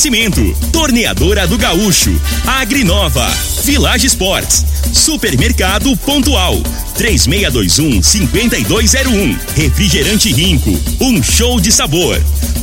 Oferecimento: Torneadora do Gaúcho, Agrinova, Village Sports, Supermercado Pontual, 3621 5201, Refrigerante Rinco, um show de sabor.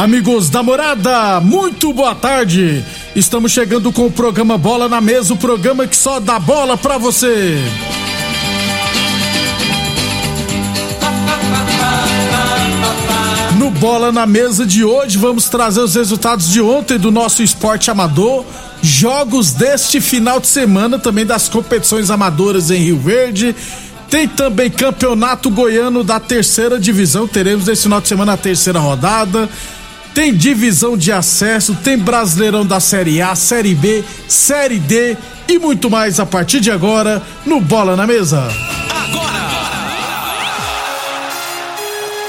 Amigos da morada, muito boa tarde. Estamos chegando com o programa Bola na Mesa o programa que só dá bola pra você. No Bola na Mesa de hoje, vamos trazer os resultados de ontem do nosso esporte amador, jogos deste final de semana, também das competições amadoras em Rio Verde. Tem também campeonato goiano da terceira divisão. Teremos esse final de semana a terceira rodada. Tem divisão de acesso, tem Brasileirão da Série A, Série B, Série D e muito mais a partir de agora no Bola na Mesa.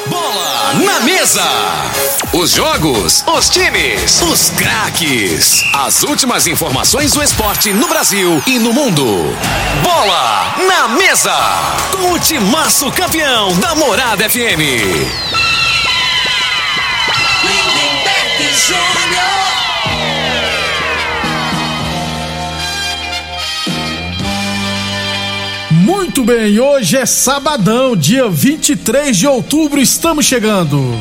Bola na mesa. Os jogos, os times, os craques. As últimas informações do esporte no Brasil e no mundo. Bola na mesa. Com o timaço campeão da Morada FM. Muito bem, hoje é sabadão, dia 23 de outubro, estamos chegando.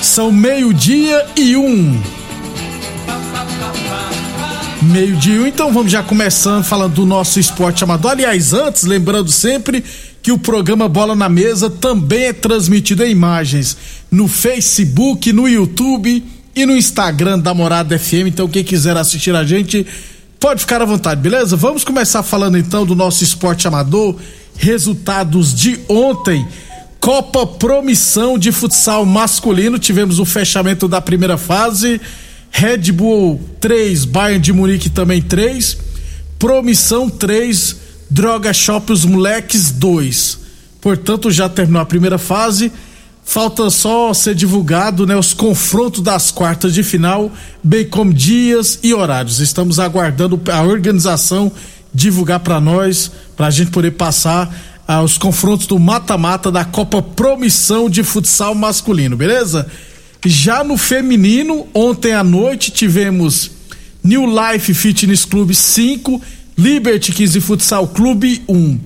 São meio-dia e um. Meio-dia um, então vamos já começando falando do nosso esporte amador. Aliás, antes, lembrando sempre que o programa Bola na Mesa também é transmitido em imagens no Facebook, no YouTube e no Instagram da Morada FM. Então, quem quiser assistir a gente, pode ficar à vontade, beleza? Vamos começar falando então do nosso esporte amador. Resultados de ontem. Copa Promissão de Futsal Masculino. Tivemos o fechamento da primeira fase. Red Bull 3, Bayern de Munique também 3. Promissão 3, Droga Shop Os Moleques 2. Portanto, já terminou a primeira fase. Falta só ser divulgado né, os confrontos das quartas de final, bem como dias e horários. Estamos aguardando a organização divulgar para nós, para a gente poder passar ah, os confrontos do mata-mata da Copa Promissão de Futsal Masculino, beleza? Já no feminino, ontem à noite tivemos New Life Fitness Club 5, Liberty 15 Futsal Clube 1.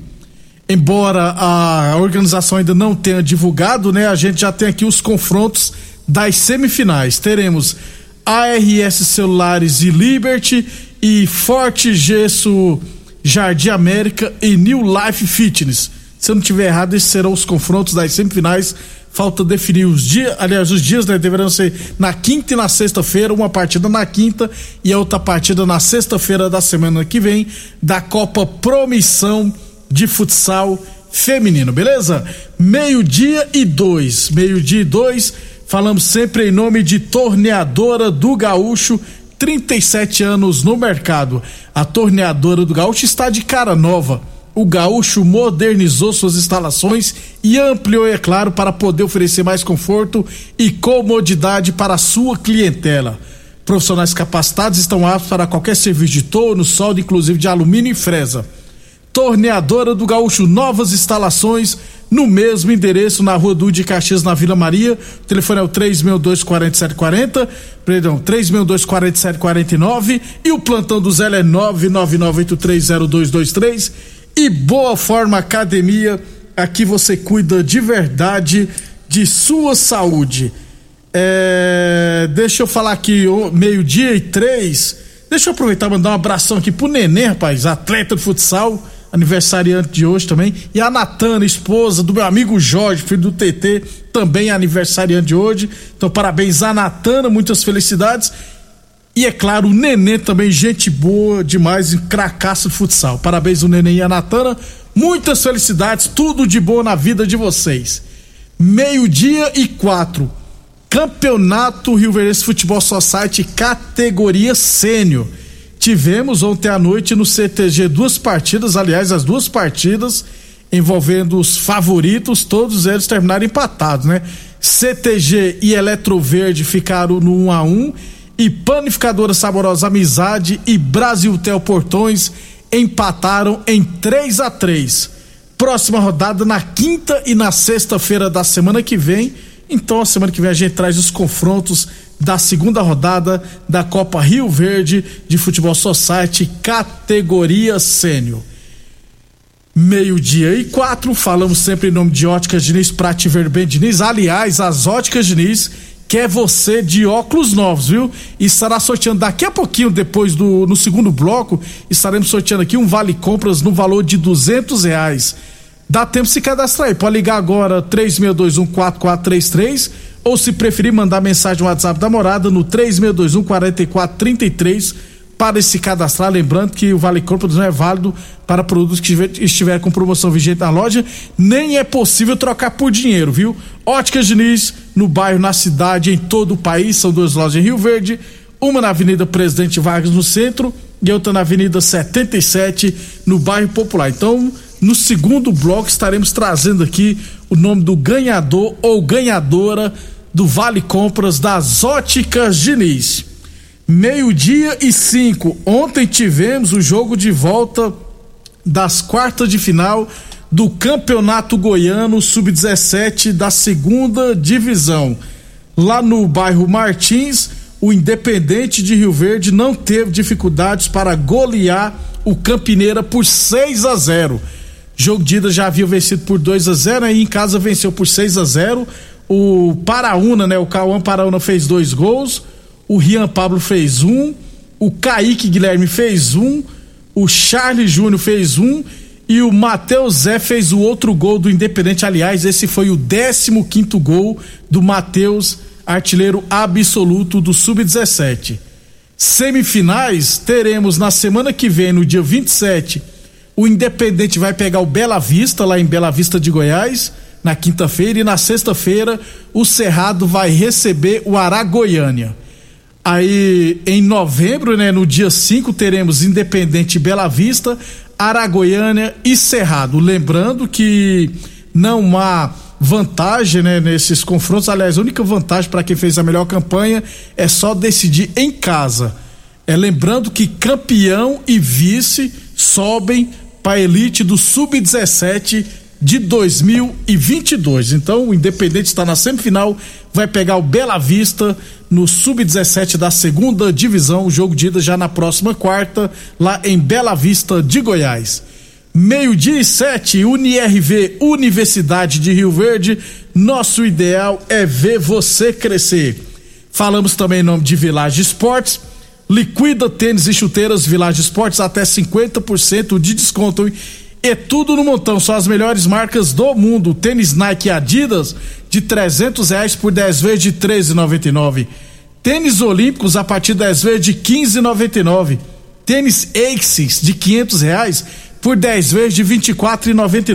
Embora a organização ainda não tenha divulgado, né? A gente já tem aqui os confrontos das semifinais. Teremos ARS Celulares e Liberty e Forte Gesso Jardim América e New Life Fitness. Se eu não tiver errado, esses serão os confrontos das semifinais. Falta definir os dias, aliás, os dias né, deverão ser na quinta e na sexta-feira, uma partida na quinta e a outra partida na sexta-feira da semana que vem, da Copa Promissão de Futsal Feminino, beleza? Meio-dia e dois. Meio-dia e dois, falamos sempre em nome de Torneadora do Gaúcho 37 anos no mercado. A torneadora do Gaúcho está de cara nova. O Gaúcho modernizou suas instalações e ampliou, é claro, para poder oferecer mais conforto e comodidade para a sua clientela. Profissionais capacitados estão aptos para qualquer serviço de torno, solda, inclusive de alumínio e fresa. Torneadora do Gaúcho, novas instalações no mesmo endereço na rua Dude Caxias, na Vila Maria. O telefone é o 3624740, perdão, 3624749 e o plantão do Zé é 999830223 e Boa Forma Academia, aqui você cuida de verdade de sua saúde. É, deixa eu falar aqui, meio-dia e três. Deixa eu aproveitar e mandar um abração aqui pro Nenê, rapaz, atleta de futsal, aniversariante de hoje também. E a Natana, esposa do meu amigo Jorge, filho do TT, também aniversariante de hoje. Então, parabéns a Natana, muitas felicidades. E é claro, o Nenê também, gente boa demais, em cracaço de futsal. Parabéns o Nenê e a Natana. Muitas felicidades, tudo de bom na vida de vocês. Meio-dia e quatro. Campeonato Rio Verde Futebol Society categoria sênior. Tivemos ontem à noite no CTG duas partidas, aliás, as duas partidas envolvendo os favoritos, todos eles terminaram empatados, né? CTG e Eletroverde ficaram no 1 a 1 e Panificadora Saborosa Amizade e Brasil Tel Portões empataram em 3 a 3. Próxima rodada na quinta e na sexta-feira da semana que vem. Então, a semana que vem a gente traz os confrontos da segunda rodada da Copa Rio Verde de Futebol Society, categoria sênior. Meio-dia e quatro, falamos sempre em nome de Óticas Diniz, Prate Verben Diniz. Aliás, as Óticas Diniz quer você de óculos novos, viu? E estará sorteando daqui a pouquinho, depois do no segundo bloco, estaremos sorteando aqui um vale compras no valor de duzentos reais. Dá tempo de se cadastrar aí. Pode ligar agora 36214433 ou se preferir mandar mensagem no WhatsApp da morada no 36214433 para se cadastrar. Lembrando que o Vale Compras não é válido para produtos que estiver com promoção vigente na loja, nem é possível trocar por dinheiro, viu? Óticas Diniz, no bairro, na cidade, em todo o país, são duas lojas em Rio Verde, uma na Avenida Presidente Vargas no centro e outra na Avenida 77 no bairro Popular. Então, no segundo bloco estaremos trazendo aqui o nome do ganhador ou ganhadora do Vale Compras das Óticas Diniz. Meio-dia e cinco. Ontem tivemos o jogo de volta das quartas de final do Campeonato Goiano Sub-17 da segunda divisão. Lá no bairro Martins, o Independente de Rio Verde não teve dificuldades para golear o Campineira por 6 a 0. Jogo de ida já havia vencido por 2 a 0 aí em casa venceu por 6 a 0. O Paraúna, né, o Cauã Paraúna fez dois gols, o Rian Pablo fez um, o Kaique Guilherme fez um, o Charles Júnior fez um e o Matheus Zé fez o outro gol do Independente. Aliás, esse foi o 15 quinto gol do Matheus, artilheiro absoluto do Sub-17. Semifinais teremos na semana que vem, no dia 27, o Independente vai pegar o Bela Vista, lá em Bela Vista de Goiás, na quinta-feira, e na sexta-feira o Cerrado vai receber o Aragoiânia. Aí em novembro, né, no dia 5, teremos Independente Bela Vista, Aragoiânia e Cerrado. Lembrando que não há vantagem né, nesses confrontos. Aliás, a única vantagem para quem fez a melhor campanha é só decidir em casa. É lembrando que campeão e vice sobem para a elite do Sub-17 de 2022. Então, o Independente está na semifinal, vai pegar o Bela Vista no Sub-17 da segunda divisão. O jogo de ida já na próxima quarta, lá em Bela Vista de Goiás. Meio-dia e sete, UniRV, Universidade de Rio Verde. Nosso ideal é ver você crescer. Falamos também em nome de Village Esportes. Liquida tênis e chuteiras Village Esportes até 50% de desconto. E tudo no montão, são as melhores marcas do mundo. Tênis Nike Adidas de trezentos reais por 10 vezes de treze noventa Tênis Olímpicos a partir de 10 vezes de quinze noventa Tênis Aces de quinhentos reais por 10 vezes de vinte e noventa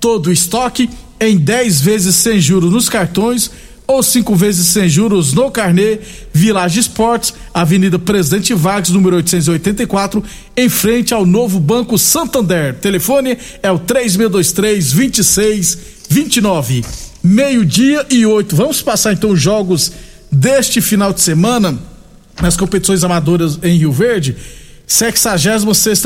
Todo o estoque em 10 vezes sem juros nos cartões ou cinco vezes sem juros no carnê. Village Esportes, Avenida Presidente Vargas, número 884, em frente ao novo Banco Santander. Telefone é o 3623 2629. Meio-dia e oito. Vamos passar então os jogos deste final de semana nas competições amadoras em Rio Verde. 66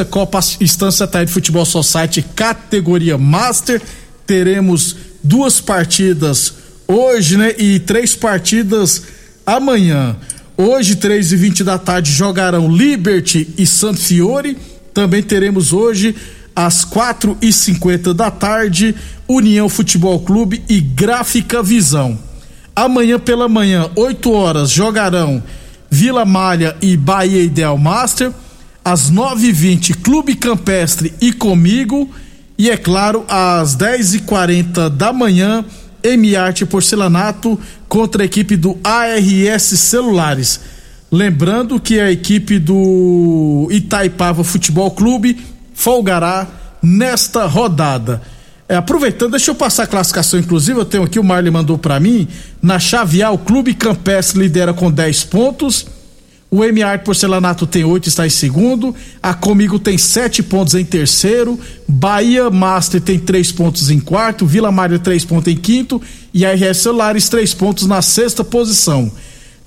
Copa Estância Taí Futebol Society, categoria Master. Teremos duas partidas hoje, né? E três partidas amanhã. Hoje, três e vinte da tarde, jogarão Liberty e Santo Fiore. Também teremos hoje, às quatro e cinquenta da tarde, União Futebol Clube e Gráfica Visão. Amanhã pela manhã, 8 horas, jogarão Vila Malha e Bahia Ideal Master. Às nove e vinte, Clube Campestre e Comigo. E é claro, às dez e quarenta da manhã, M-Art Porcelanato contra a equipe do ARS Celulares. Lembrando que a equipe do Itaipava Futebol Clube folgará nesta rodada. É, aproveitando, deixa eu passar a classificação, inclusive, eu tenho aqui, o Marley mandou para mim. Na chave A, o Clube Campestre lidera com 10 pontos. O MR Porcelanato tem 8, está em segundo. A Comigo tem 7 pontos em terceiro. Bahia Master tem 3 pontos em quarto. Vila Mário 3 pontos em quinto. E a RS Celulares 3 pontos na sexta posição.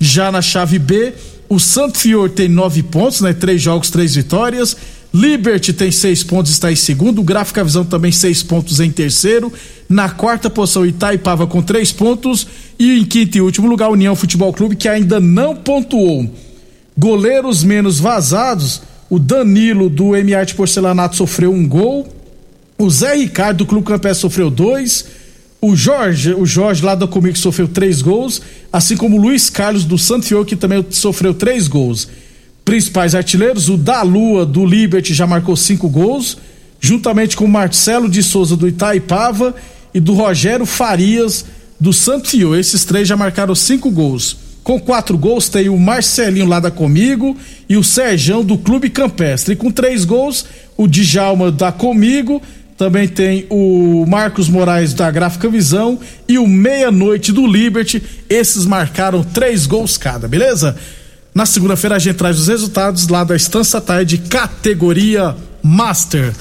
Já na chave B, o Santo Fior tem 9 pontos, né? 3 jogos, 3 vitórias. Liberty tem seis pontos, está em segundo. Gráfica Visão também seis pontos em terceiro. Na quarta posição, Itaipava com três pontos. E em quinto e último lugar, União Futebol Clube, que ainda não pontuou. Goleiros menos vazados. O Danilo do MR Porcelanato sofreu um gol. O Zé Ricardo do Clube Campestre sofreu dois. O Jorge, o Jorge lá da Comigo sofreu três gols. Assim como o Luiz Carlos do Santo Fior, que também sofreu três gols principais artilheiros, o da Lua do Liberty já marcou cinco gols, juntamente com o Marcelo de Souza do Itaipava e do Rogério Farias do Santo Fio. Esses três já marcaram cinco gols. Com quatro gols tem o Marcelinho lá da Comigo e o Serjão do Clube Campestre. E com três gols, o Djalma da Comigo, também tem o Marcos Moraes da Gráfica Visão e o Meia-Noite do Liberty. Esses marcaram três gols cada, beleza? Na segunda-feira a gente traz os resultados lá da Estância Tarde, categoria Master.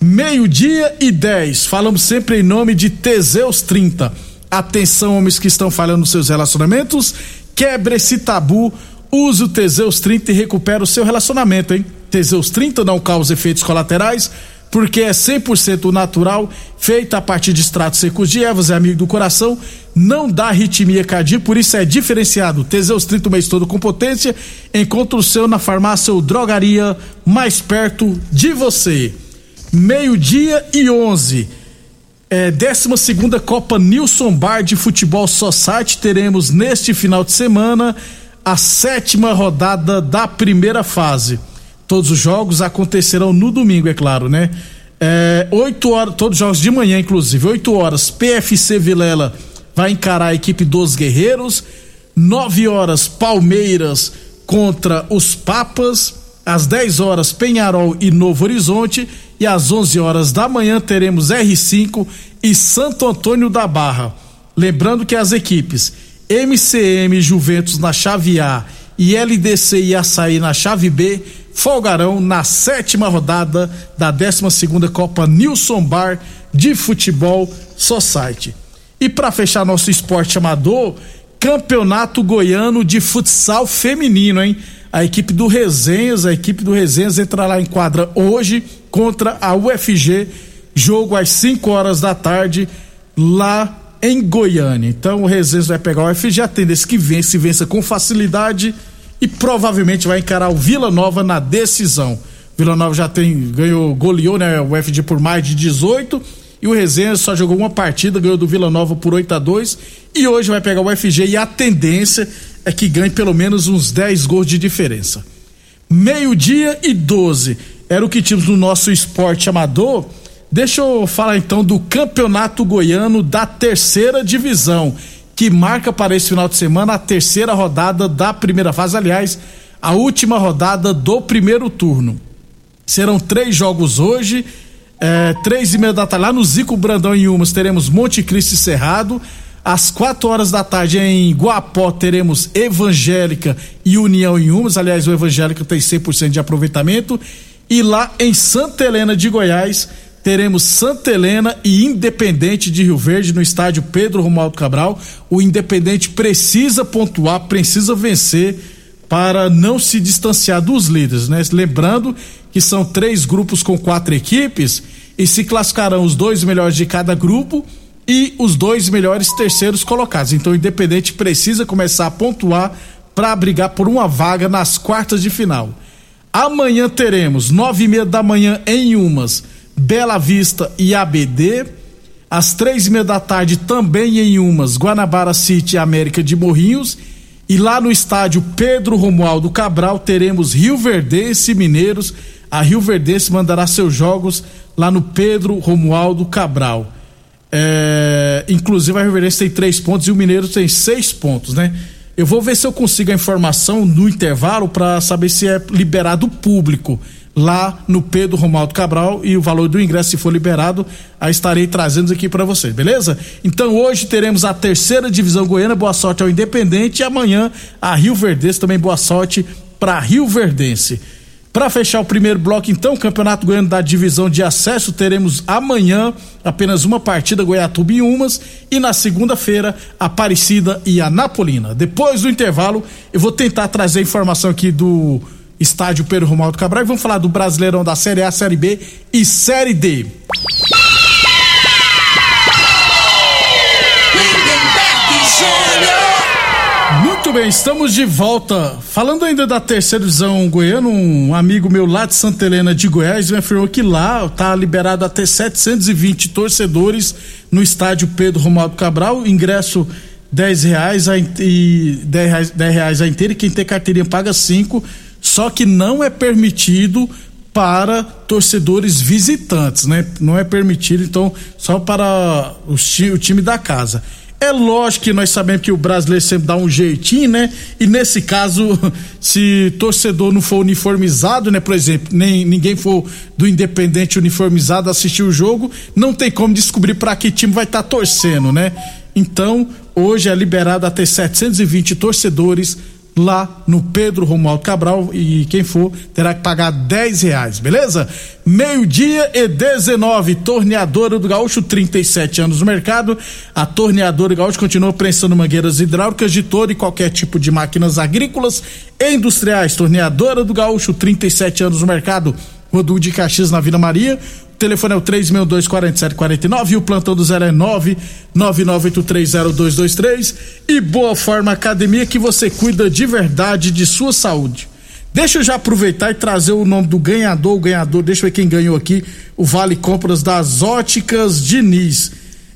Meio-dia e 10. Falamos sempre em nome de Teseus 30. Atenção, homens que estão falhando nos seus relacionamentos. Quebre esse tabu. Use o Teseus 30 e recupera o seu relacionamento, hein? Teseus 30 não causa efeitos colaterais porque é 100% natural, feita a partir de extratos secos de ervas, é amigo do coração, não dá arritmia cardíaca, por isso é diferenciado. Teseus 30 o mês todo com potência, encontra o seu na farmácia ou drogaria mais perto de você. Meio-dia e 11. É, 12 Copa Nilson Bar de Futebol Society. Teremos neste final de semana a sétima rodada da primeira fase. Todos os jogos acontecerão no domingo, é claro, né? É, 8 horas, todos os jogos de manhã, inclusive. 8 horas, PFC Vilela vai encarar a equipe dos Guerreiros. 9 horas, Palmeiras contra os Papas. Às 10 horas, Penharol e Novo Horizonte. E às 11 horas da manhã teremos R5 e Santo Antônio da Barra. Lembrando que as equipes MCM Juventus na chave A e LDC e Açaí na chave B folgarão na sétima rodada da 12 segunda Copa Nilson Bar de Futebol Society. E para fechar nosso esporte amador, Campeonato Goiano de Futsal Feminino, hein? A equipe do Resenhas, a equipe do Resenhas entra lá em quadra hoje contra a UFG, jogo às 5 horas da tarde lá em Goiânia. Então o Resenhas vai pegar o UFG, a tendência que vence, vença com facilidade e provavelmente vai encarar o Vila Nova na decisão. Vila Nova já tem ganhou, goleou, né, o FG por mais de 18 e o Resenha só jogou uma partida, ganhou do Vila Nova por 8 a 2 e hoje vai pegar o FG e a tendência é que ganhe pelo menos uns 10 gols de diferença. Meio-dia e 12 era o que tínhamos no nosso esporte amador. Deixa eu falar então do Campeonato Goiano da Terceira Divisão que marca para esse final de semana a terceira rodada da primeira fase, aliás, a última rodada do primeiro turno. Serão três jogos hoje, é, três e meia da tarde, lá no Zico Brandão em Umas teremos Monte Cristo e Cerrado, às quatro horas da tarde em Guapó teremos Evangélica e União em Umas, aliás o Evangélica tem 100% de aproveitamento, e lá em Santa Helena de Goiás teremos Santa Helena e Independente de Rio Verde no estádio Pedro Romualdo Cabral. O Independente precisa pontuar, precisa vencer para não se distanciar dos líderes, né? Lembrando que são três grupos com quatro equipes e se classificarão os dois melhores de cada grupo e os dois melhores terceiros colocados. Então o Independente precisa começar a pontuar para brigar por uma vaga nas quartas de final. Amanhã teremos nove e meia da manhã em Umas Bela Vista e ABD. Às três e meia da tarde, também em Umas, Guanabara City e América de Morrinhos. E lá no estádio Pedro Romualdo Cabral teremos Rio Verdense e Mineiros. A Rio Verdense mandará seus jogos lá no Pedro Romualdo Cabral. É, inclusive a Verdense tem três pontos e o Mineiro tem seis pontos, né? Eu vou ver se eu consigo a informação no intervalo para saber se é liberado público lá no Pedro Romaldo Cabral e o valor do ingresso, se for liberado, aí estarei trazendo aqui para vocês, beleza? Então hoje teremos a terceira divisão goiana, boa sorte ao Independente, e amanhã a Rio Verdense também boa sorte para Rio Verdense. Para fechar o primeiro bloco, então, Campeonato Goiano da Divisão de Acesso, teremos amanhã apenas uma partida, Goiatuba e Umas, e na segunda-feira, Aparecida e Anapolina. Depois do intervalo, eu vou tentar trazer informação aqui do estádio Pedro Romualdo Cabral e vamos falar do Brasileirão da Série A, Série B e Série D. Muito bem, estamos de volta. Falando ainda da terceira divisão goiana, um amigo meu lá de Santa Helena de Goiás me afirmou que lá tá liberado até 720 torcedores no estádio Pedro Romualdo Cabral, ingresso 10 reais a, e 10 reais, 10 reais a inteira e quem tem carteirinha paga 5 só que não é permitido para torcedores visitantes, né? Não é permitido, então, só para os, o time da casa. É lógico que nós sabemos que o brasileiro sempre dá um jeitinho, né? E nesse caso, se torcedor não for uniformizado, né? Por exemplo, nem ninguém for do Independente uniformizado assistir o jogo, não tem como descobrir para que time vai estar tá torcendo, né? Então, hoje é liberado até 720 torcedores lá no Pedro Romualdo Cabral e quem for terá que pagar 10 reais, beleza? Meio-dia e 19, torneadora do Gaúcho, 37 anos no mercado. A torneadora do Gaúcho continua prensando mangueiras hidráulicas de todo e qualquer tipo de máquinas agrícolas e industriais. Torneadora do Gaúcho, 37 anos no mercado. Rodul de Caxias na Vila Maria telefone é o 362-4749 e o plantão do 0 é 999830223 e Boa Forma Academia que você cuida de verdade de sua saúde. Deixa eu já aproveitar e trazer o nome do ganhador, o ganhador, deixa eu ver quem ganhou aqui, o Vale Compras das Óticas Diniz.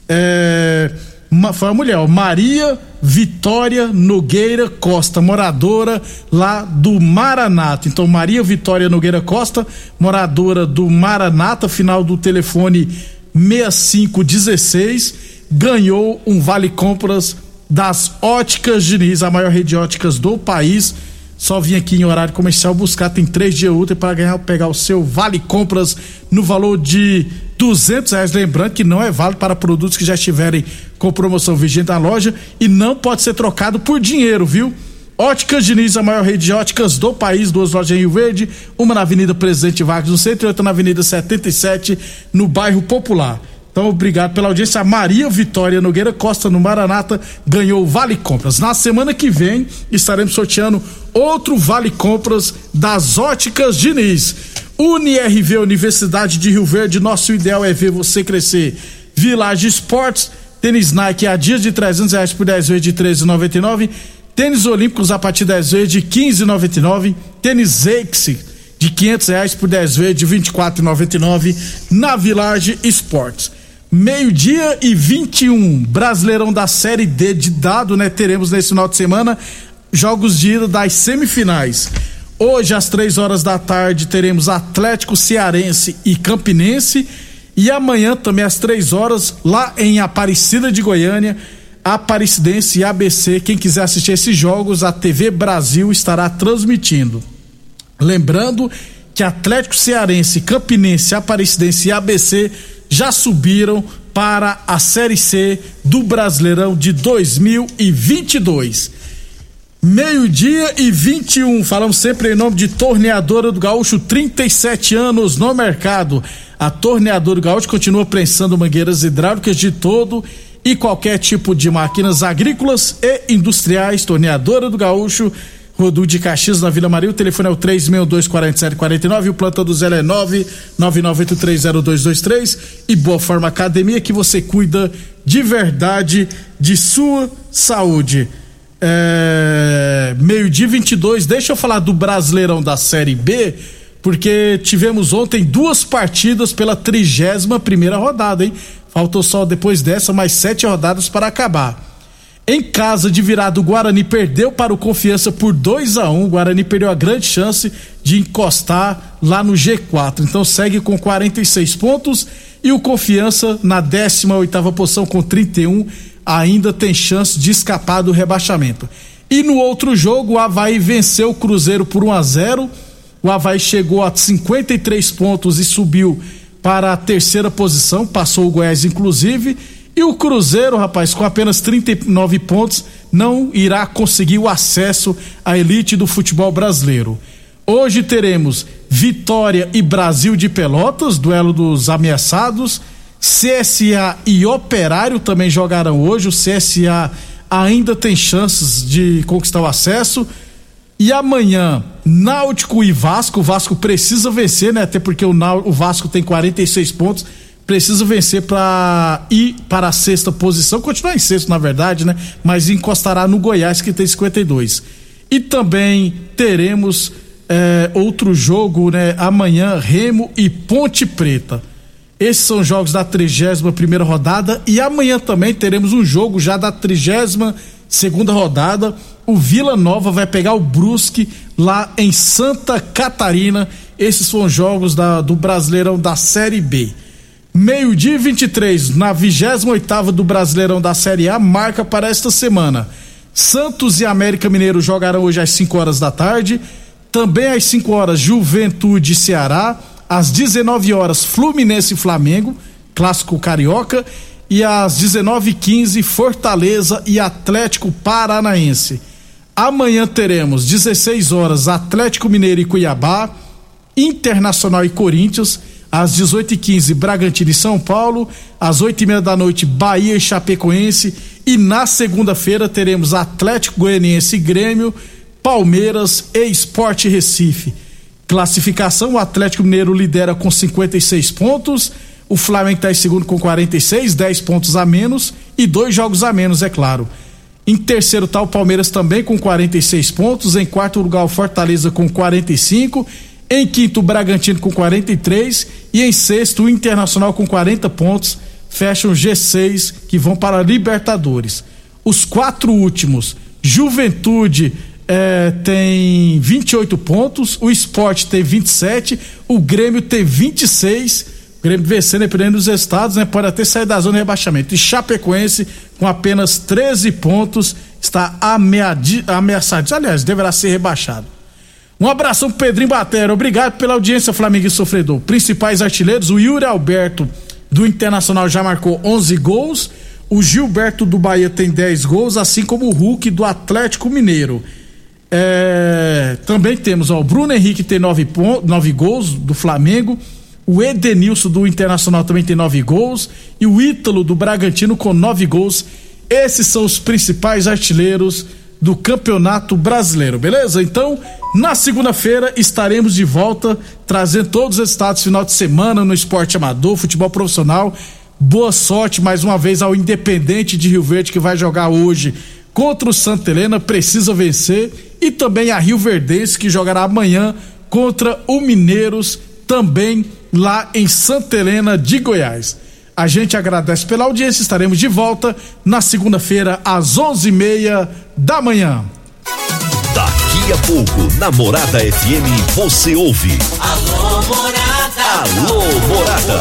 É uma, foi uma mulher, ó, Maria Vitória Nogueira Costa, moradora lá do Maranata. Então, Maria Vitória Nogueira Costa, moradora do Maranata, final do telefone 6516, ganhou um vale compras das Óticas Diniz, a maior rede de óticas do país só vim aqui em horário comercial buscar, tem três dias úteis para ganhar, pegar o seu vale compras no valor de duzentos reais, lembrando que não é válido para produtos que já estiverem com promoção vigente na loja e não pode ser trocado por dinheiro, viu? Óticas Diniz, a maior rede de óticas do país, duas lojas em Rio Verde, uma na Avenida Presidente Vargas no centro e outra na Avenida 77, no bairro Popular. Então, obrigado pela audiência. A Maria Vitória Nogueira Costa, no Maranata, ganhou Vale Compras. Na semana que vem, estaremos sorteando outro Vale Compras das Óticas Diniz. UniRV, Universidade de Rio Verde, nosso ideal é ver você crescer. Village Esportes, tênis Nike a dias de 300 reais por 10 vezes de 13,99. Tênis Olímpicos a partir de 10 vezes de 15,99. Tênis Axe de 500 reais por 10 vezes de 24,99 na Village Esportes meio-dia e 21, Brasileirão da Série D de dado, né? Teremos nesse final de semana jogos de ida das semifinais. Hoje, às três horas da tarde, teremos Atlético Cearense e Campinense. E amanhã, também às três horas, lá em Aparecida de Goiânia, Aparecidense e ABC. Quem quiser assistir esses jogos, a TV Brasil estará transmitindo. Lembrando que Atlético Cearense, Campinense, Aparecidense e ABC já subiram para a Série C do Brasileirão de 2022. Meio-dia e 21. Falamos sempre em nome de Torneadora do Gaúcho, 37 anos no mercado. A Torneadora do Gaúcho continua prensando mangueiras hidráulicas de todo e qualquer tipo de máquinas agrícolas e industriais. Torneadora do Gaúcho Rodu de Caxias, na Vila Maria. O telefone é o 3624749. O plantão do Zé é 999830223. E Boa Forma Academia, que você cuida de verdade de sua saúde. É... Meio-dia 22. Deixa eu falar do Brasileirão da Série B, porque tivemos ontem duas partidas pela 31 primeira rodada, hein? Faltou só depois dessa mais sete rodadas para acabar. Em casa de virada, o Guarani perdeu para o Confiança por 2 a 1 um. O Guarani perdeu a grande chance de encostar lá no G4. Então segue com 46 pontos e o Confiança na 18ª posição com 31 ainda tem chance de escapar do rebaixamento. E no outro jogo, o Havaí venceu o Cruzeiro por 1 a 0. O Havaí chegou a 53 pontos e subiu para a terceira posição, passou o Goiás inclusive. E o Cruzeiro, rapaz, com apenas 39 pontos, não irá conseguir o acesso à elite do futebol brasileiro. Hoje teremos Vitória e Brasil de Pelotas, duelo dos ameaçados. CSA e Operário também jogarão hoje. O CSA ainda tem chances de conquistar o acesso. E amanhã, Náutico e Vasco. O Vasco precisa vencer, né? Até porque o, o Vasco tem 46 pontos. Precisa vencer para ir para a sexta posição. Continuar em sexto, na verdade, né? Mas encostará no Goiás, que tem 52. E também teremos é, outro jogo, né? Amanhã, Remo e Ponte Preta. Esses são os jogos da 31 primeira rodada e amanhã também teremos um jogo já da 32 segunda rodada. O Vila Nova vai pegar o Brusque lá em Santa Catarina. Esses são os jogos da, do Brasileirão da Série B. Meio-dia 23, na 28 do Brasileirão da Série A, marca para esta semana. Santos e América Mineiro jogarão hoje às 5 horas da tarde. Também às 5 horas, Juventude e Ceará às 19 horas Fluminense e Flamengo, clássico carioca, e às 19h15 Fortaleza e Atlético Paranaense. Amanhã teremos 16 horas Atlético Mineiro e Cuiabá, Internacional e Corinthians, às 18h15 Bragantino e São Paulo, às 8h30 da noite Bahia e Chapecoense, e na segunda-feira teremos Atlético Goianiense e Grêmio, Palmeiras e Esporte Recife. Classificação: o Atlético Mineiro lidera com 56 pontos. O Flamengo está em segundo com 46, 10 pontos a menos e dois jogos a menos, é claro. Em terceiro está o Palmeiras também com 46 pontos. Em quarto lugar, o Fortaleza com 45. Em quinto, o Bragantino com 43. E em sexto, o Internacional com 40 pontos. Fecham G6 que vão para a Libertadores. Os quatro últimos, Juventude é, tem 28 pontos, o esporte tem 27, o Grêmio tem 26. O Grêmio vencendo, dependendo dos estados, né? Pode até sair da zona de rebaixamento. E Chapecoense, com apenas 13 pontos, está ameaçado. Aliás, deverá ser rebaixado. Um abração pro Pedrinho Batera. Obrigado pela audiência, Flamengo e Sofredor. Principais artilheiros, o Yuri Alberto do Internacional já marcou 11 gols. O Gilberto do Bahia tem 10 gols, assim como o Hulk do Atlético Mineiro. É, também temos ó, o Bruno Henrique tem nove, nove gols do Flamengo. O Edenilson do Internacional também tem nove gols. E o Ítalo do Bragantino com nove gols. Esses são os principais artilheiros do Campeonato Brasileiro, beleza? Então, na segunda-feira estaremos de volta trazendo todos os estados final de semana no esporte amador, futebol profissional. Boa sorte mais uma vez ao Independente de Rio Verde que vai jogar hoje contra o Santa Helena, precisa vencer, e também a Rio Verdense, que jogará amanhã contra o Mineiros, também lá em Santa Helena de Goiás. A gente agradece pela audiência, estaremos de volta na segunda-feira, às onze e meia da manhã. Daqui a pouco, na Morada FM, você ouve. Alô, Morada. Alô, Morada.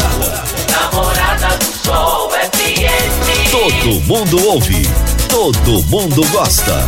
Namorada do Sol FM. Todo mundo ouve. Todo mundo gosta.